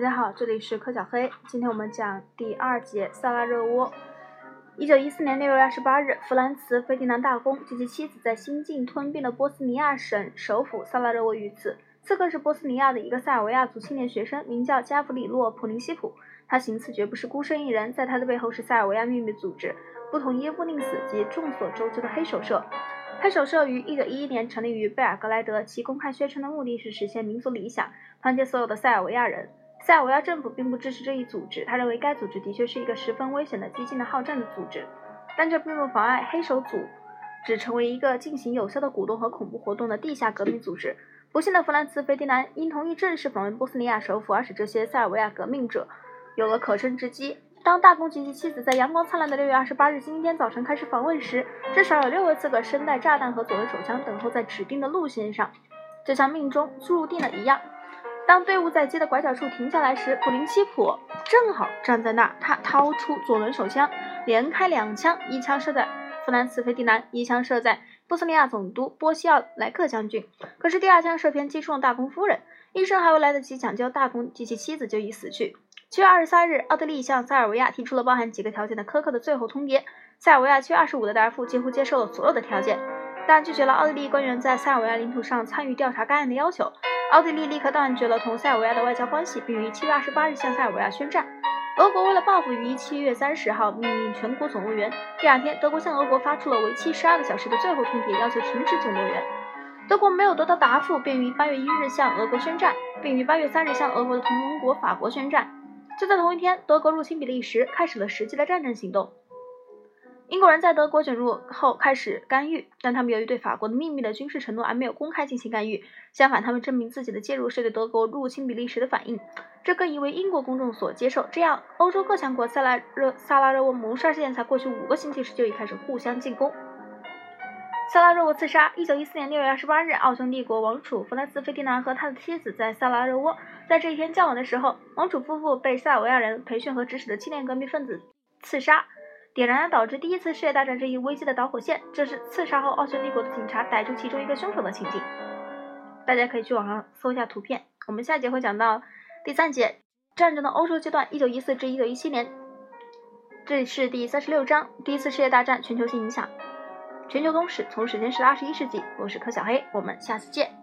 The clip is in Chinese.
大家好，这里是柯小黑。今天我们讲第二节萨拉热窝。一九一四年六月二十八日，弗兰茨·费迪南大公及其妻子在新近吞并的波斯尼亚省首府萨拉热窝遇刺。刺客是波斯尼亚的一个塞尔维亚族青年学生，名叫加弗里洛·普林西普。他行刺绝不是孤身一人，在他的背后是塞尔维亚秘密组织——不同耶夫宁斯及众所周知的黑手社。黑手社于一九一一年成立于贝尔格莱德，其公开宣称的目的是实现民族理想，团结所有的塞尔维亚人。塞尔维亚政府并不支持这一组织，他认为该组织的确是一个十分危险的、激进的好战的组织，但这并不妨碍黑手组织成为一个进行有效的鼓动和恐怖活动的地下革命组织。不幸的弗兰茨·费迪南因同意正式访问波斯尼亚首府，而使这些塞尔维亚革命者有了可乘之机。当大公及其妻子在阳光灿烂的六月二十八日星期天早晨开始访问时，至少有六位刺客身带炸弹和左轮手枪等候在指定的路线上，就像命中注定的一样。当队伍在街的拐角处停下来时，普林西普正好站在那儿。他掏出左轮手枪，连开两枪，一枪射在弗兰茨·费迪南，一枪射在波斯尼亚总督波西奥莱克将军。可是第二枪射偏，击中了大公夫人，医生还未来得及抢救大公及其妻子，就已死去。七月二十三日，奥地利向塞尔维亚提出了包含几个条件的苛刻的最后通牒。塞尔维亚七月二十五的答复几乎接受了所有的条件，但拒绝了奥地利官员在塞尔维亚领土上参与调查该案的要求。奥地利立刻断绝了同塞尔维亚的外交关系，并于七月二十八日向塞尔维亚宣战。俄国为了报复，于七月三十号命令全国总动员。第二天，德国向俄国发出了为期十二个小时的最后通牒，要求停止总动员。德国没有得到答复，便于八月一日向俄国宣战，并于八月三日向俄国的同盟国法国宣战。就在同一天，德国入侵比利时，开始了实际的战争行动。英国人在德国卷入后开始干预，但他们由于对法国的秘密的军事承诺而没有公开进行干预。相反，他们证明自己的介入是对德国入侵比利时的反应，这更已为英国公众所接受。这样，欧洲各强国萨拉热萨拉热窝谋杀事件才过去五个星期时就已开始互相进攻。萨拉热窝刺杀。一九一四年六月二十八日，奥匈帝国王储弗兰茨·费迪南和他的妻子在萨拉热窝在这一天较晚的时候，王储夫妇被塞尔维亚人培训和指使的青年革命分子刺杀，点燃了导致第一次世界大战这一危机的导火线。这是刺杀后奥匈帝国的警察逮住其中一个凶手的情景。大家可以去网上搜一下图片。我们下节会讲到第三节战争的欧洲阶段，一九一四至一九一七年。这里是第三十六章，第一次世界大战全球性影响。全球通史从史前史到二十一世纪，我是柯小黑，我们下次见。